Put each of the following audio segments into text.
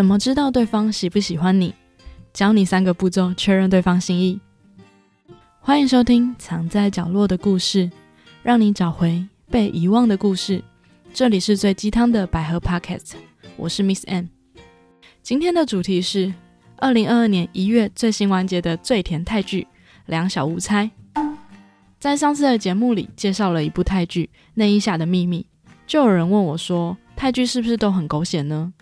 怎么知道对方喜不喜欢你？教你三个步骤确认对方心意。欢迎收听《藏在角落的故事》，让你找回被遗忘的故事。这里是最鸡汤的百合 Podcast，我是 Miss M。今天的主题是二零二二年一月最新完结的最甜泰剧《两小无猜》。在上次的节目里介绍了一部泰剧《内衣下的秘密》，就有人问我说，泰剧是不是都很狗血呢？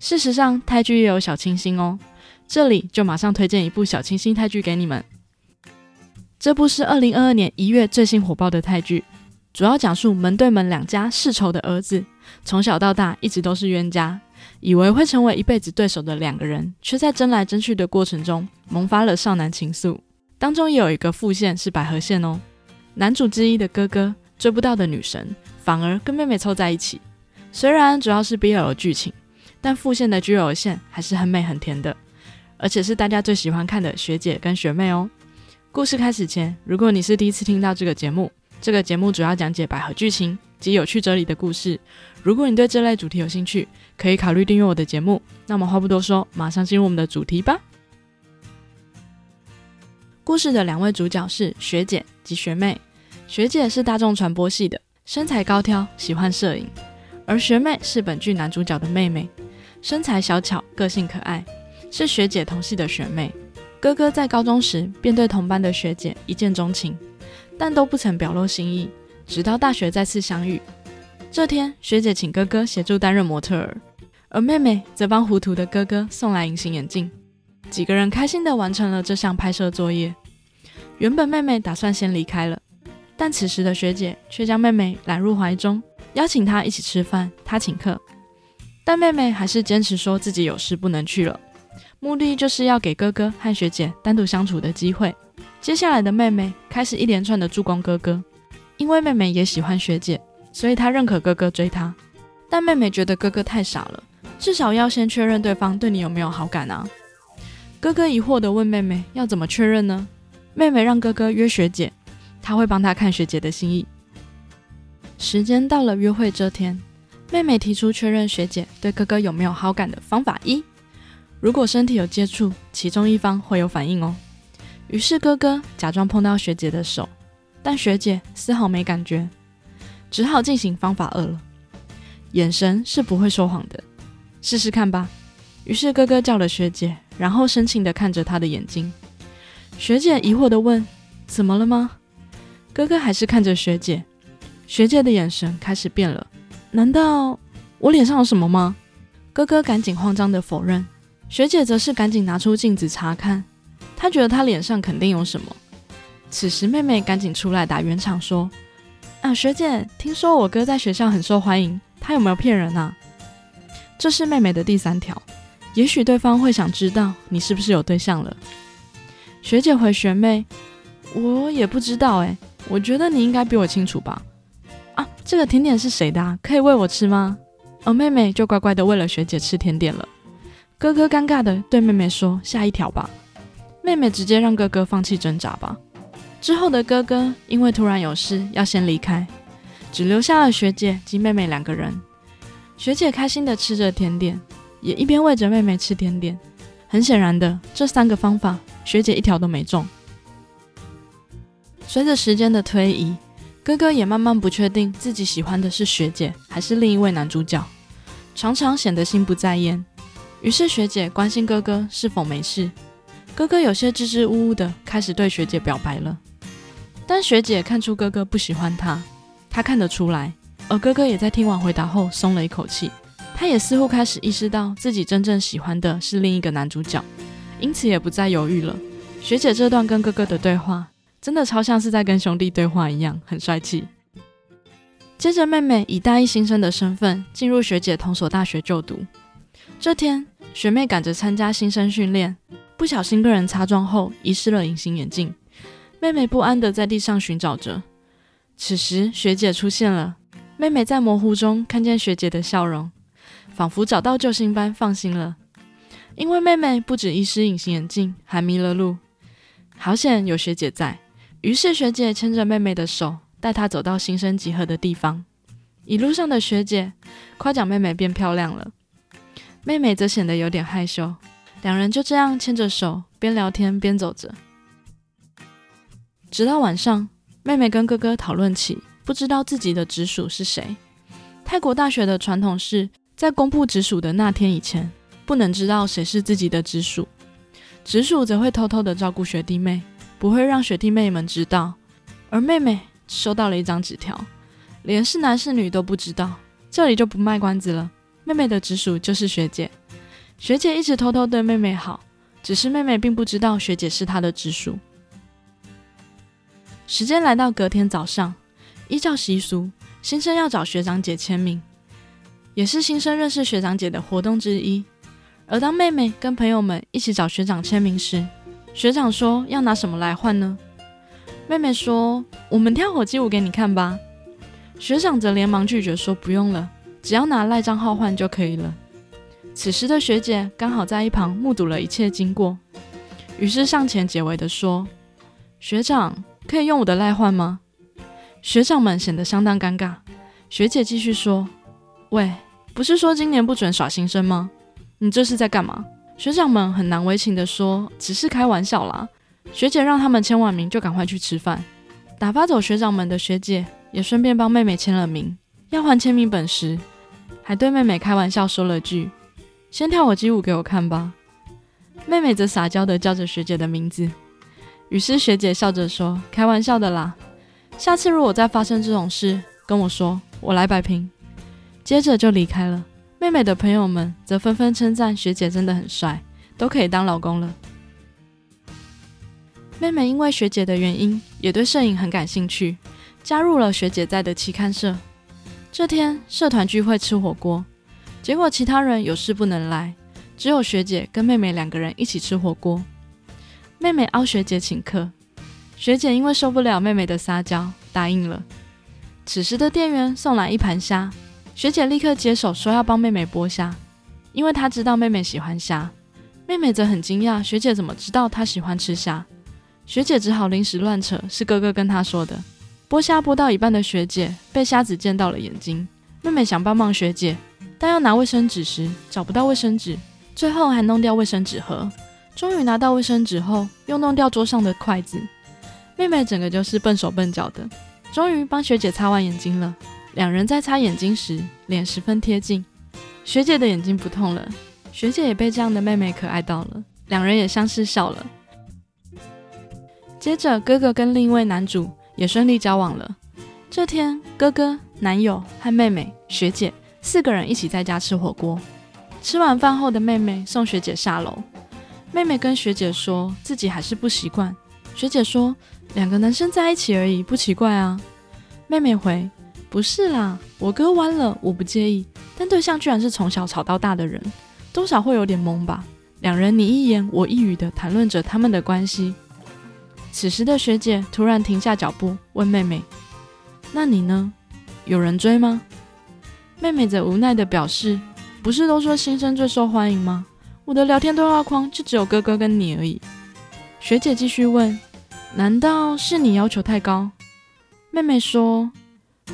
事实上，泰剧也有小清新哦。这里就马上推荐一部小清新泰剧给你们。这部是二零二二年一月最新火爆的泰剧，主要讲述门对门两家世仇的儿子，从小到大一直都是冤家，以为会成为一辈子对手的两个人，却在争来争去的过程中萌发了少男情愫。当中也有一个副线是百合线哦，男主之一的哥哥追不到的女神，反而跟妹妹凑在一起。虽然主要是 BL 剧情。但副线的 G L 线还是很美很甜的，而且是大家最喜欢看的学姐跟学妹哦。故事开始前，如果你是第一次听到这个节目，这个节目主要讲解百合剧情及有趣哲理的故事。如果你对这类主题有兴趣，可以考虑订阅我的节目。那么话不多说，马上进入我们的主题吧。故事的两位主角是学姐及学妹。学姐是大众传播系的，身材高挑，喜欢摄影；而学妹是本剧男主角的妹妹。身材小巧，个性可爱，是学姐同系的学妹。哥哥在高中时便对同班的学姐一见钟情，但都不曾表露心意。直到大学再次相遇，这天学姐请哥哥协助担任模特儿，而妹妹则帮糊涂的哥哥送来隐形眼镜。几个人开心地完成了这项拍摄作业。原本妹妹打算先离开了，但此时的学姐却将妹妹揽入怀中，邀请她一起吃饭，她请客。但妹妹还是坚持说自己有事不能去了，目的就是要给哥哥和学姐单独相处的机会。接下来的妹妹开始一连串的助攻哥哥，因为妹妹也喜欢学姐，所以她认可哥哥追她。但妹妹觉得哥哥太傻了，至少要先确认对方对你有没有好感啊。哥哥疑惑的问妹妹要怎么确认呢？妹妹让哥哥约学姐，他会帮他看学姐的心意。时间到了约会这天。妹妹提出确认学姐对哥哥有没有好感的方法一：如果身体有接触，其中一方会有反应哦。于是哥哥假装碰到学姐的手，但学姐丝毫没感觉，只好进行方法二了。眼神是不会说谎的，试试看吧。于是哥哥叫了学姐，然后深情地看着她的眼睛。学姐疑惑地问：“怎么了吗？”哥哥还是看着学姐，学姐的眼神开始变了。难道我脸上有什么吗？哥哥赶紧慌张地否认，学姐则是赶紧拿出镜子查看，她觉得她脸上肯定有什么。此时妹妹赶紧出来打圆场说：“啊，学姐，听说我哥在学校很受欢迎，他有没有骗人啊？”这是妹妹的第三条，也许对方会想知道你是不是有对象了。学姐回学妹：“我也不知道哎，我觉得你应该比我清楚吧。”这个甜点是谁的？可以喂我吃吗？而妹妹就乖乖的喂了学姐吃甜点了。哥哥尴尬的对妹妹说：“下一条吧。”妹妹直接让哥哥放弃挣扎吧。之后的哥哥因为突然有事要先离开，只留下了学姐及妹妹两个人。学姐开心的吃着甜点，也一边喂着妹妹吃甜点。很显然的，这三个方法，学姐一条都没中。随着时间的推移。哥哥也慢慢不确定自己喜欢的是学姐还是另一位男主角，常常显得心不在焉。于是学姐关心哥哥是否没事，哥哥有些支支吾吾的开始对学姐表白了。但学姐看出哥哥不喜欢他，她看得出来，而哥哥也在听完回答后松了一口气。他也似乎开始意识到自己真正喜欢的是另一个男主角，因此也不再犹豫了。学姐这段跟哥哥的对话。真的超像是在跟兄弟对话一样，很帅气。接着，妹妹以大一新生的身份进入学姐同所大学就读。这天，学妹赶着参加新生训练，不小心被人擦撞后遗失了隐形眼镜。妹妹不安的在地上寻找着。此时，学姐出现了。妹妹在模糊中看见学姐的笑容，仿佛找到救星般放心了。因为妹妹不止遗失隐形眼镜，还迷了路。好险有学姐在。于是学姐牵着妹妹的手，带她走到新生集合的地方。一路上的学姐夸奖妹妹变漂亮了。妹妹则显得有点害羞。两人就这样牵着手，边聊天边走着。直到晚上，妹妹跟哥哥讨论起不知道自己的直属是谁。泰国大学的传统是在公布直属的那天以前，不能知道谁是自己的直属。直属则会偷偷的照顾学弟妹，不会让学弟妹们知道。而妹妹收到了一张纸条，连是男是女都不知道。这里就不卖关子了，妹妹的直属就是学姐。学姐一直偷偷对妹妹好，只是妹妹并不知道学姐是她的直属。时间来到隔天早上，依照习俗，新生要找学长姐签名，也是新生认识学长姐的活动之一。而当妹妹跟朋友们一起找学长签名时，学长说要拿什么来换呢？妹妹说：“我们跳火鸡舞给你看吧。”学长则连忙拒绝说：“不用了，只要拿赖账号换就可以了。”此时的学姐刚好在一旁目睹了一切经过，于是上前解围的说：“学长，可以用我的赖换吗？”学长们显得相当尴尬。学姐继续说：“喂，不是说今年不准耍新生吗？”你这是在干嘛？学长们很难为情地说：“只是开玩笑啦。”学姐让他们签完名就赶快去吃饭。打发走学长们的学姐也顺便帮妹妹签了名。要还签名本时，还对妹妹开玩笑说了句：“先跳我鸡舞给我看吧。”妹妹则撒娇地叫着学姐的名字。于是学姐笑着说：“开玩笑的啦，下次如果再发生这种事，跟我说，我来摆平。”接着就离开了。妹妹的朋友们则纷纷称赞学姐真的很帅，都可以当老公了。妹妹因为学姐的原因，也对摄影很感兴趣，加入了学姐在的期刊社。这天社团聚会吃火锅，结果其他人有事不能来，只有学姐跟妹妹两个人一起吃火锅。妹妹凹学姐请客，学姐因为受不了妹妹的撒娇，答应了。此时的店员送来一盘虾。学姐立刻接手，说要帮妹妹剥虾，因为她知道妹妹喜欢虾。妹妹则很惊讶，学姐怎么知道她喜欢吃虾？学姐只好临时乱扯，是哥哥跟她说的。剥虾剥到一半的学姐被虾子溅到了眼睛。妹妹想帮忙学姐，但要拿卫生纸时找不到卫生纸，最后还弄掉卫生纸盒。终于拿到卫生纸后，又弄掉桌上的筷子。妹妹整个就是笨手笨脚的，终于帮学姐擦完眼睛了。两人在擦眼睛时，脸十分贴近。学姐的眼睛不痛了，学姐也被这样的妹妹可爱到了。两人也相视笑了。接着，哥哥跟另一位男主也顺利交往了。这天，哥哥、男友和妹妹、学姐四个人一起在家吃火锅。吃完饭后的妹妹送学姐下楼。妹妹跟学姐说自己还是不习惯。学姐说：“两个男生在一起而已，不奇怪啊。”妹妹回。不是啦，我哥弯了，我不介意。但对象居然是从小吵到大的人，多少会有点懵吧。两人你一言我一语的谈论着他们的关系。此时的学姐突然停下脚步，问妹妹：“那你呢？有人追吗？”妹妹则无奈的表示：“不是都说新生最受欢迎吗？我的聊天对话框就只有哥哥跟你而已。”学姐继续问：“难道是你要求太高？”妹妹说。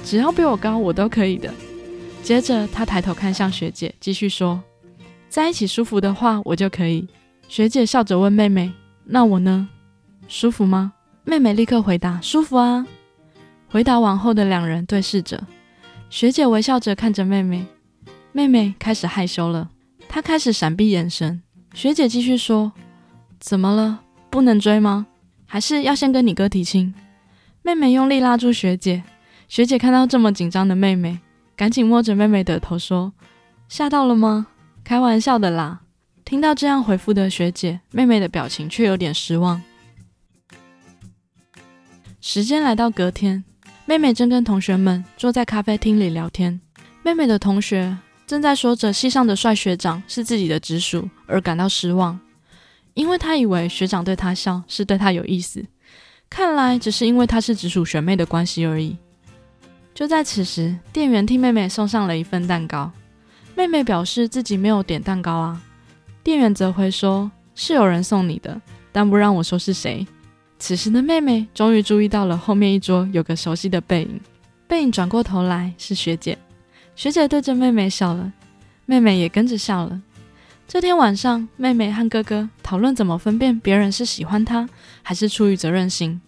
只要比我高，我都可以的。接着，他抬头看向学姐，继续说：“在一起舒服的话，我就可以。”学姐笑着问妹妹：“那我呢？舒服吗？”妹妹立刻回答：“舒服啊。”回答完后的两人对视着，学姐微笑着看着妹妹，妹妹开始害羞了，她开始闪避眼神。学姐继续说：“怎么了？不能追吗？还是要先跟你哥提亲？”妹妹用力拉住学姐。学姐看到这么紧张的妹妹，赶紧摸着妹妹的头说：“吓到了吗？开玩笑的啦。”听到这样回复的学姐，妹妹的表情却有点失望。时间来到隔天，妹妹正跟同学们坐在咖啡厅里聊天。妹妹的同学正在说着系上的帅学长是自己的直属而感到失望，因为她以为学长对她笑是对她有意思，看来只是因为她是直属学妹的关系而已。就在此时，店员替妹妹送上了一份蛋糕。妹妹表示自己没有点蛋糕啊。店员则回说：“是有人送你的，但不让我说是谁。”此时的妹妹终于注意到了后面一桌有个熟悉的背影。背影转过头来是学姐，学姐对着妹妹笑了，妹妹也跟着笑了。这天晚上，妹妹和哥哥讨论怎么分辨别人是喜欢她，还是出于责任心。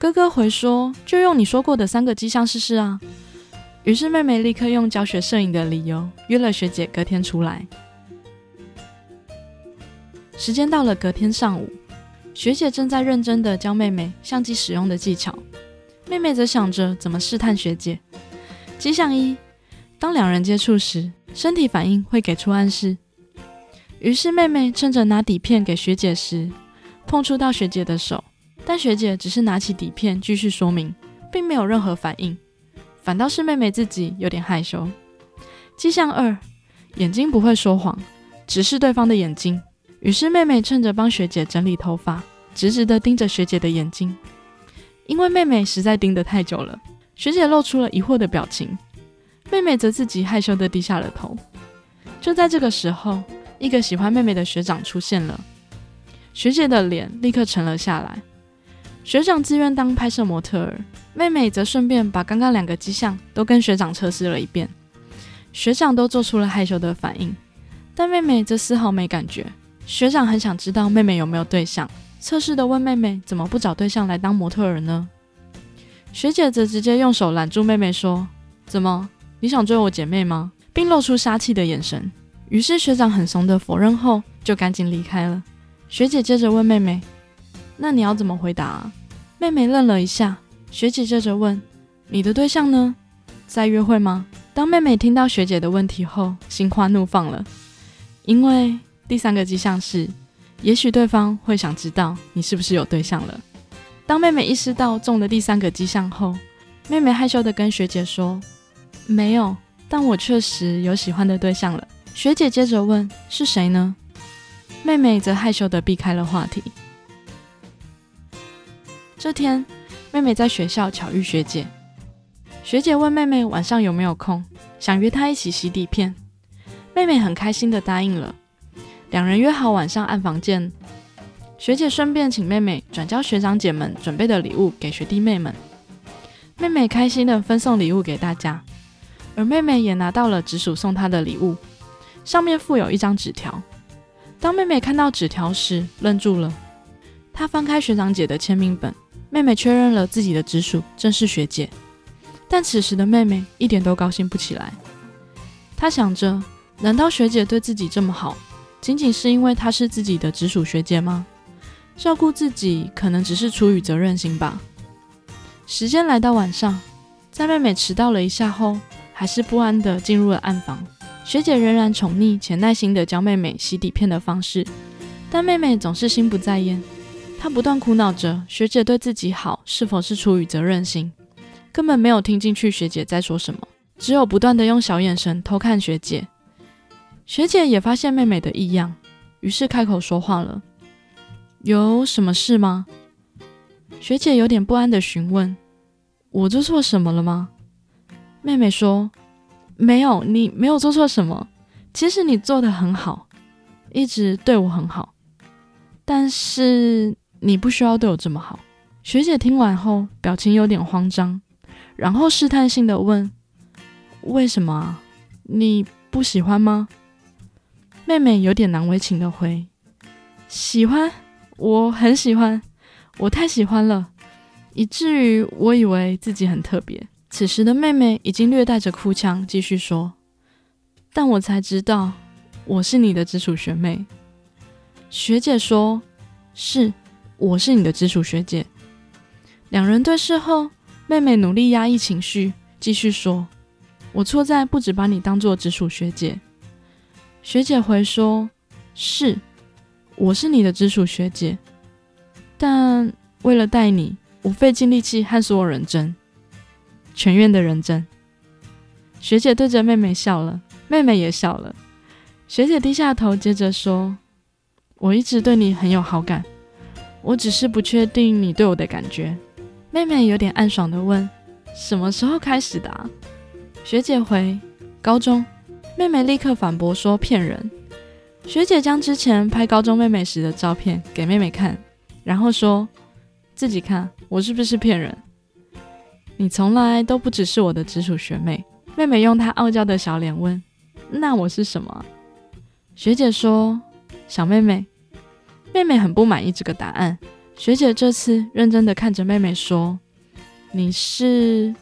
哥哥回说：“就用你说过的三个迹象试试啊。”于是妹妹立刻用教学摄影的理由约了学姐隔天出来。时间到了隔天上午，学姐正在认真的教妹妹相机使用的技巧，妹妹则想着怎么试探学姐。迹象一：当两人接触时，身体反应会给出暗示。于是妹妹趁着拿底片给学姐时，碰触到学姐的手，但学姐只是拿起底片继续说明，并没有任何反应，反倒是妹妹自己有点害羞。迹象二：眼睛不会说谎，直视对方的眼睛。于是妹妹趁着帮学姐整理头发，直直地盯着学姐的眼睛。因为妹妹实在盯得太久了，学姐露出了疑惑的表情，妹妹则自己害羞地低下了头。就在这个时候，一个喜欢妹妹的学长出现了，学姐的脸立刻沉了下来。学长自愿当拍摄模特儿，妹妹则顺便把刚刚两个迹象都跟学长测试了一遍。学长都做出了害羞的反应，但妹妹则丝毫没感觉。学长很想知道妹妹有没有对象，测试的问妹妹怎么不找对象来当模特儿呢？学姐则直接用手拦住妹妹说：“怎么，你想追我姐妹吗？”并露出杀气的眼神。于是学长很怂的否认后，就赶紧离开了。学姐接着问妹妹：“那你要怎么回答？”啊？”妹妹愣了一下。学姐接着问：“你的对象呢？在约会吗？”当妹妹听到学姐的问题后，心花怒放了，因为。第三个迹象是，也许对方会想知道你是不是有对象了。当妹妹意识到中了第三个迹象后，妹妹害羞地跟学姐说：“没有，但我确实有喜欢的对象了。”学姐接着问：“是谁呢？”妹妹则害羞地避开了话题。这天，妹妹在学校巧遇学姐，学姐问妹妹晚上有没有空，想约她一起洗底片。妹妹很开心的答应了。两人约好晚上暗房见。学姐顺便请妹妹转交学长姐们准备的礼物给学弟妹们。妹妹开心的分送礼物给大家，而妹妹也拿到了直属送她的礼物，上面附有一张纸条。当妹妹看到纸条时，愣住了。她翻开学长姐的签名本，妹妹确认了自己的直属正是学姐。但此时的妹妹一点都高兴不起来。她想着，难道学姐对自己这么好？仅仅是因为她是自己的直属学姐吗？照顾自己可能只是出于责任心吧。时间来到晚上，在妹妹迟到了一下后，还是不安地进入了暗房。学姐仍然宠溺且耐心地教妹妹洗底片的方式，但妹妹总是心不在焉。她不断苦恼着学姐对自己好是否是出于责任心，根本没有听进去学姐在说什么，只有不断地用小眼神偷看学姐。学姐也发现妹妹的异样，于是开口说话了：“有什么事吗？”学姐有点不安的询问：“我做错什么了吗？”妹妹说：“没有，你没有做错什么。其实你做的很好，一直对我很好。但是你不需要对我这么好。”学姐听完后，表情有点慌张，然后试探性的问：“为什么？你不喜欢吗？”妹妹有点难为情的回：“喜欢，我很喜欢，我太喜欢了，以至于我以为自己很特别。”此时的妹妹已经略带着哭腔，继续说：“但我才知道，我是你的直属学妹。”学姐说：“是，我是你的直属学姐。”两人对视后，妹妹努力压抑情绪，继续说：“我错在不止把你当做直属学姐。”学姐回说：“是，我是你的直属学姐，但为了带你，我费尽力气和所有人争，全院的人争。”学姐对着妹妹笑了，妹妹也笑了。学姐低下头，接着说：“我一直对你很有好感，我只是不确定你对我的感觉。”妹妹有点暗爽的问：“什么时候开始的？”学姐回：“高中。”妹妹立刻反驳说：“骗人！”学姐将之前拍高中妹妹时的照片给妹妹看，然后说：“自己看，我是不是骗人？你从来都不只是我的直属学妹。”妹妹用她傲娇的小脸问：“那我是什么？”学姐说：“小妹妹。”妹妹很不满意这个答案。学姐这次认真的看着妹妹说：“你是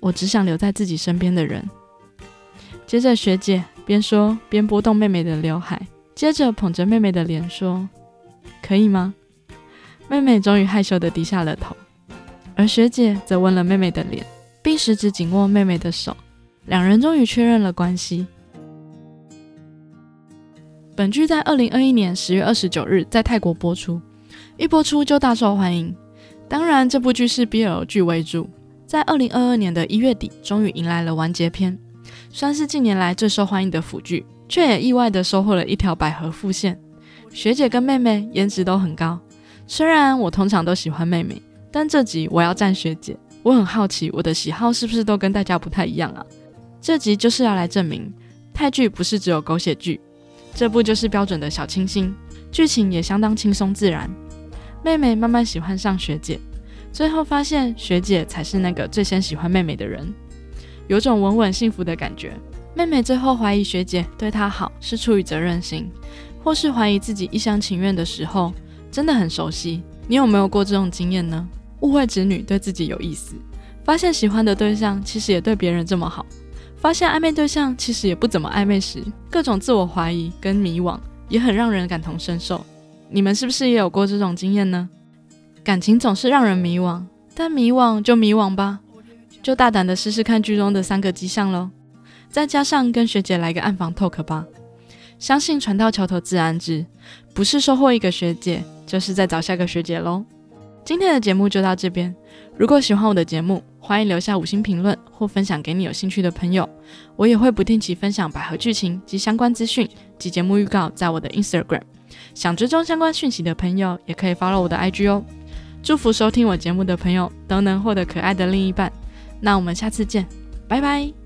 我只想留在自己身边的人。”接着学姐边说边拨动妹妹的刘海，接着捧着妹妹的脸说：“可以吗？”妹妹终于害羞的低下了头，而学姐则吻了妹妹的脸，并十指紧握妹妹的手，两人终于确认了关系。本剧在二零二一年十月二十九日在泰国播出。一播出就大受欢迎，当然这部剧是 BL 剧为主，在二零二二年的一月底，终于迎来了完结篇，算是近年来最受欢迎的腐剧，却也意外的收获了一条百合副线。学姐跟妹妹颜值都很高，虽然我通常都喜欢妹妹，但这集我要站学姐。我很好奇，我的喜好是不是都跟大家不太一样啊？这集就是要来证明，泰剧不是只有狗血剧，这部就是标准的小清新，剧情也相当轻松自然。妹妹慢慢喜欢上学姐，最后发现学姐才是那个最先喜欢妹妹的人，有种稳稳幸福的感觉。妹妹最后怀疑学姐对她好是出于责任心，或是怀疑自己一厢情愿的时候，真的很熟悉。你有没有过这种经验呢？误会侄女对自己有意思，发现喜欢的对象其实也对别人这么好，发现暧昧对象其实也不怎么暧昧时，各种自我怀疑跟迷惘，也很让人感同身受。你们是不是也有过这种经验呢？感情总是让人迷惘，但迷惘就迷惘吧，就大胆的试试看剧中的三个迹象喽。再加上跟学姐来个暗访 talk 吧，相信船到桥头自然直，不是收获一个学姐，就是在找下个学姐喽。今天的节目就到这边，如果喜欢我的节目，欢迎留下五星评论或分享给你有兴趣的朋友。我也会不定期分享百合剧情及相关资讯及节目预告在我的 Instagram。想追踪相关讯息的朋友，也可以 follow 我的 IG 哦。祝福收听我节目的朋友都能获得可爱的另一半。那我们下次见，拜拜。